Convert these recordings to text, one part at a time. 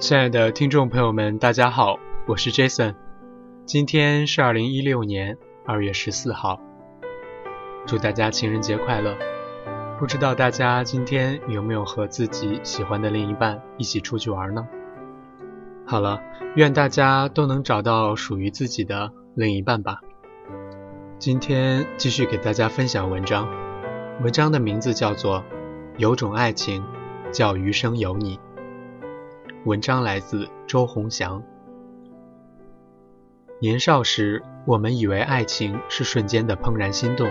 亲爱的听众朋友们，大家好，我是 Jason。今天是二零一六年二月十四号，祝大家情人节快乐！不知道大家今天有没有和自己喜欢的另一半一起出去玩呢？好了，愿大家都能找到属于自己的另一半吧。今天继续给大家分享文章，文章的名字叫做《有种爱情叫余生有你》。文章来自周鸿祥。年少时，我们以为爱情是瞬间的怦然心动。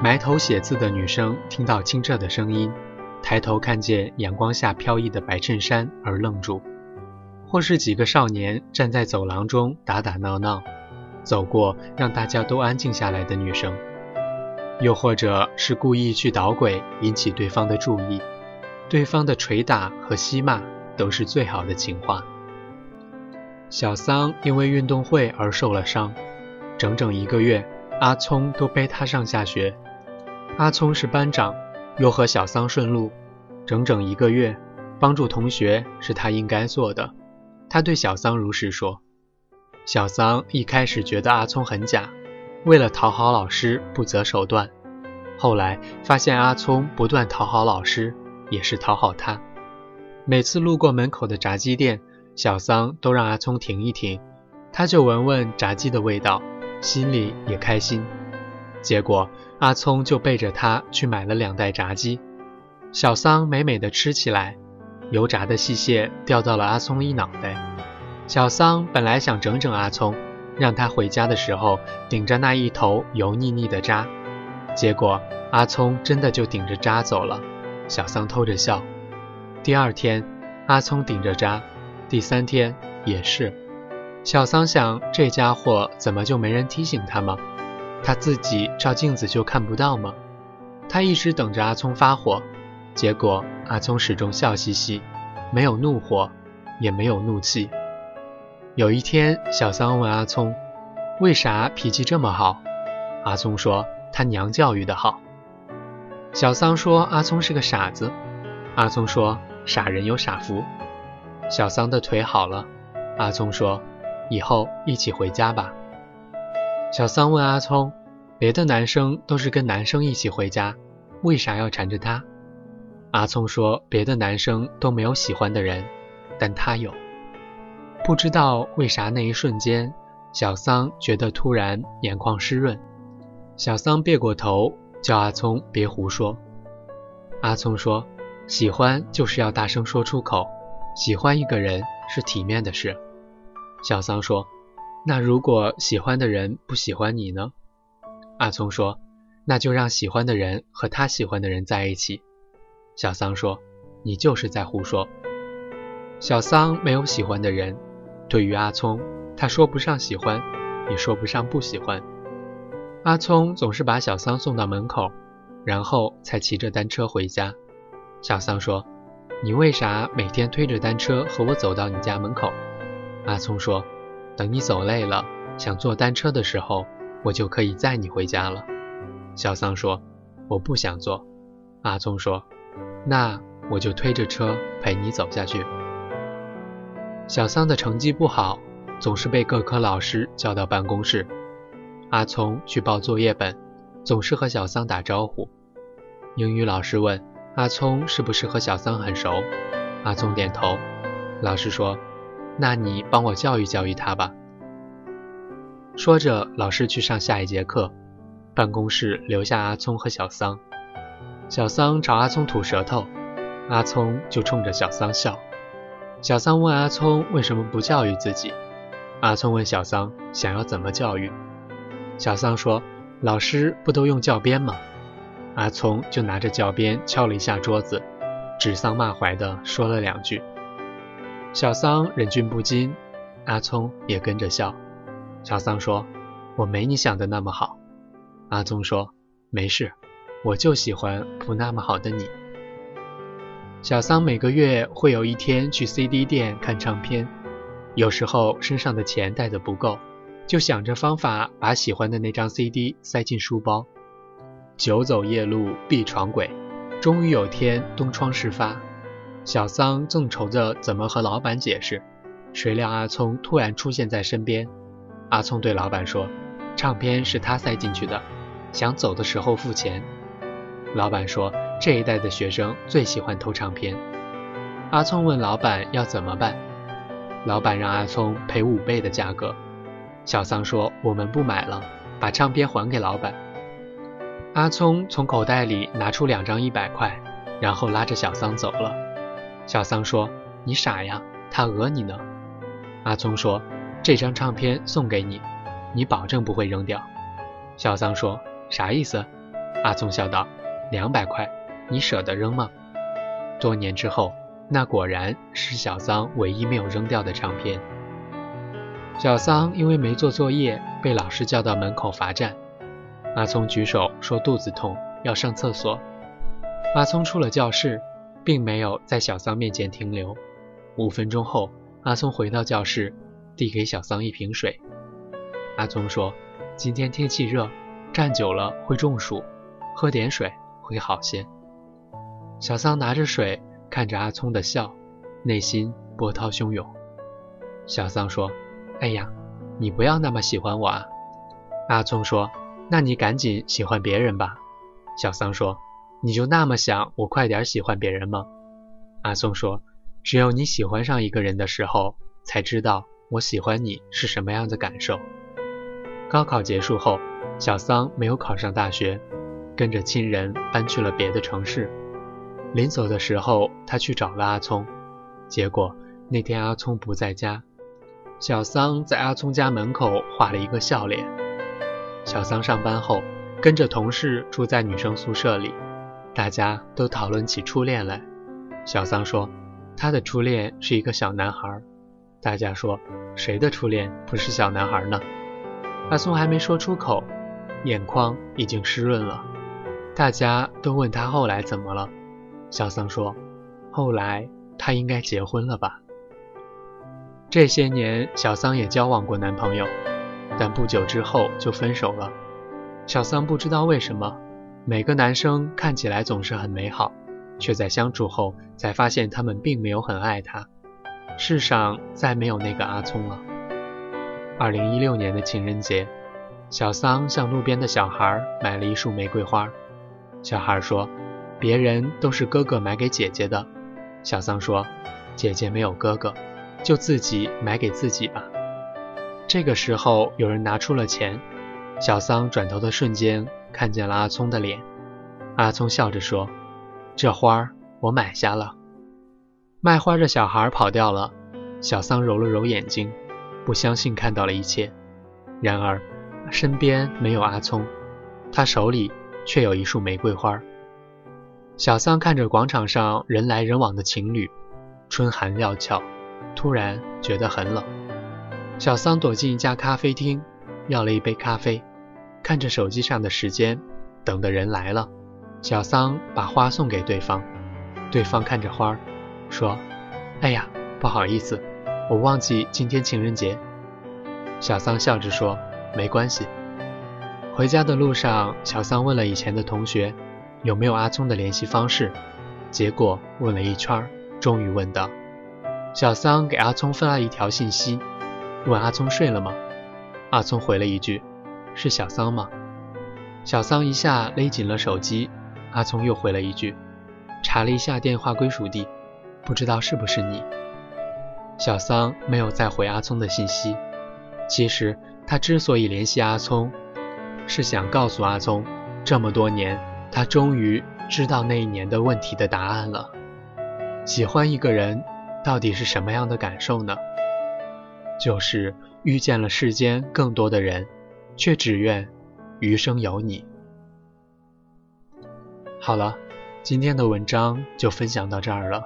埋头写字的女生听到清澈的声音，抬头看见阳光下飘逸的白衬衫而愣住；或是几个少年站在走廊中打打闹闹，走过让大家都安静下来的女生；又或者是故意去捣鬼，引起对方的注意，对方的捶打和嬉骂。都是最好的情话。小桑因为运动会而受了伤，整整一个月，阿聪都背他上下学。阿聪是班长，又和小桑顺路，整整一个月，帮助同学是他应该做的。他对小桑如实说。小桑一开始觉得阿聪很假，为了讨好老师不择手段。后来发现阿聪不断讨好老师，也是讨好他。每次路过门口的炸鸡店，小桑都让阿聪停一停，他就闻闻炸鸡的味道，心里也开心。结果阿聪就背着他去买了两袋炸鸡，小桑美美的吃起来，油炸的细屑掉到了阿聪一脑袋。小桑本来想整整阿聪，让他回家的时候顶着那一头油腻腻的渣，结果阿聪真的就顶着渣走了。小桑偷着笑。第二天，阿聪顶着渣；第三天也是。小桑想，这家伙怎么就没人提醒他吗？他自己照镜子就看不到吗？他一直等着阿聪发火，结果阿聪始终笑嘻嘻，没有怒火，也没有怒气。有一天，小桑问阿聪：“为啥脾气这么好？”阿聪说：“他娘教育的好。”小桑说：“阿聪是个傻子。”阿聪说。傻人有傻福，小桑的腿好了。阿聪说：“以后一起回家吧。”小桑问阿聪：“别的男生都是跟男生一起回家，为啥要缠着他？”阿聪说：“别的男生都没有喜欢的人，但他有。”不知道为啥那一瞬间，小桑觉得突然眼眶湿润。小桑别过头，叫阿聪别胡说。阿聪说。喜欢就是要大声说出口，喜欢一个人是体面的事。小桑说：“那如果喜欢的人不喜欢你呢？”阿聪说：“那就让喜欢的人和他喜欢的人在一起。”小桑说：“你就是在胡说。”小桑没有喜欢的人，对于阿聪，他说不上喜欢，也说不上不喜欢。阿聪总是把小桑送到门口，然后才骑着单车回家。小桑说：“你为啥每天推着单车和我走到你家门口？”阿聪说：“等你走累了，想坐单车的时候，我就可以载你回家了。”小桑说：“我不想坐。”阿聪说：“那我就推着车陪你走下去。”小桑的成绩不好，总是被各科老师叫到办公室。阿聪去报作业本，总是和小桑打招呼。英语老师问。阿聪是不是和小桑很熟？阿聪点头。老师说：“那你帮我教育教育他吧。”说着，老师去上下一节课，办公室留下阿聪和小桑。小桑朝阿聪吐舌头，阿聪就冲着小桑笑。小桑问阿聪为什么不教育自己？阿聪问小桑想要怎么教育？小桑说：“老师不都用教鞭吗？”阿聪就拿着教鞭敲了一下桌子，指桑骂槐的说了两句。小桑忍俊不禁，阿聪也跟着笑。小桑说：“我没你想的那么好。”阿聪说：“没事，我就喜欢不那么好的你。”小桑每个月会有一天去 CD 店看唱片，有时候身上的钱带的不够，就想着方法把喜欢的那张 CD 塞进书包。久走夜路必闯鬼，终于有天东窗事发，小桑正愁着怎么和老板解释，谁料阿聪突然出现在身边。阿聪对老板说：“唱片是他塞进去的，想走的时候付钱。”老板说：“这一代的学生最喜欢偷唱片。”阿聪问老板要怎么办，老板让阿聪赔五倍的价格。小桑说：“我们不买了，把唱片还给老板。”阿聪从口袋里拿出两张一百块，然后拉着小桑走了。小桑说：“你傻呀，他讹你呢。”阿聪说：“这张唱片送给你，你保证不会扔掉。”小桑说：“啥意思？”阿聪笑道：“两百块，你舍得扔吗？”多年之后，那果然是小桑唯一没有扔掉的唱片。小桑因为没做作业，被老师叫到门口罚站。阿聪举手说肚子痛，要上厕所。阿聪出了教室，并没有在小桑面前停留。五分钟后，阿聪回到教室，递给小桑一瓶水。阿聪说：“今天天气热，站久了会中暑，喝点水会好些。”小桑拿着水，看着阿聪的笑，内心波涛汹涌。小桑说。哎呀，你不要那么喜欢我啊！阿聪说：“那你赶紧喜欢别人吧。”小桑说：“你就那么想我快点喜欢别人吗？”阿松说：“只有你喜欢上一个人的时候，才知道我喜欢你是什么样的感受。”高考结束后，小桑没有考上大学，跟着亲人搬去了别的城市。临走的时候，他去找了阿聪，结果那天阿聪不在家。小桑在阿聪家门口画了一个笑脸。小桑上班后，跟着同事住在女生宿舍里，大家都讨论起初恋来。小桑说，他的初恋是一个小男孩。大家说，谁的初恋不是小男孩呢？阿松还没说出口，眼眶已经湿润了。大家都问他后来怎么了。小桑说，后来他应该结婚了吧。这些年，小桑也交往过男朋友，但不久之后就分手了。小桑不知道为什么，每个男生看起来总是很美好，却在相处后才发现他们并没有很爱他。世上再没有那个阿聪了。二零一六年的情人节，小桑向路边的小孩买了一束玫瑰花。小孩说：“别人都是哥哥买给姐姐的。”小桑说：“姐姐没有哥哥。”就自己买给自己吧。这个时候，有人拿出了钱。小桑转头的瞬间，看见了阿聪的脸。阿聪笑着说：“这花我买下了。”卖花的小孩跑掉了。小桑揉了揉眼睛，不相信看到了一切。然而，身边没有阿聪，他手里却有一束玫瑰花。小桑看着广场上人来人往的情侣，春寒料峭。突然觉得很冷，小桑躲进一家咖啡厅，要了一杯咖啡，看着手机上的时间，等的人来了。小桑把花送给对方，对方看着花儿，说：“哎呀，不好意思，我忘记今天情人节。”小桑笑着说：“没关系。”回家的路上，小桑问了以前的同学有没有阿聪的联系方式，结果问了一圈，终于问到。小桑给阿聪发了一条信息，问阿聪睡了吗？阿聪回了一句：“是小桑吗？”小桑一下勒紧了手机。阿聪又回了一句：“查了一下电话归属地，不知道是不是你。”小桑没有再回阿聪的信息。其实他之所以联系阿聪，是想告诉阿聪，这么多年，他终于知道那一年的问题的答案了。喜欢一个人。到底是什么样的感受呢？就是遇见了世间更多的人，却只愿余生有你。好了，今天的文章就分享到这儿了。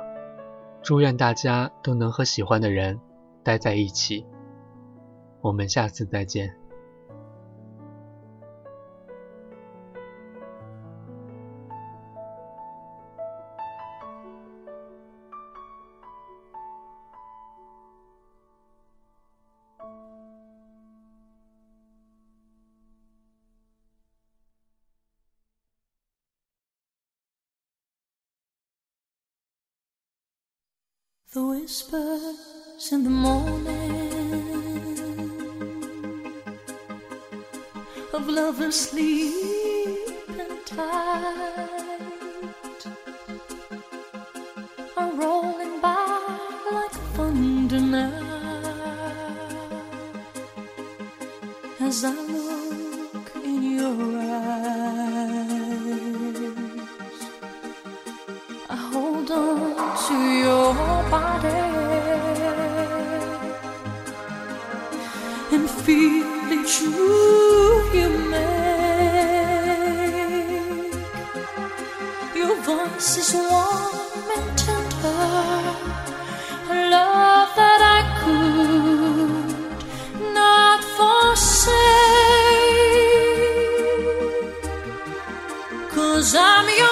祝愿大家都能和喜欢的人待在一起。我们下次再见。The whispers in the morning of love lovers sleeping tight are rolling by like thunder now as I look in your eyes. Body and feel each move you make. Your voice is warm and tender, a love that I could not forsake. Cause I'm your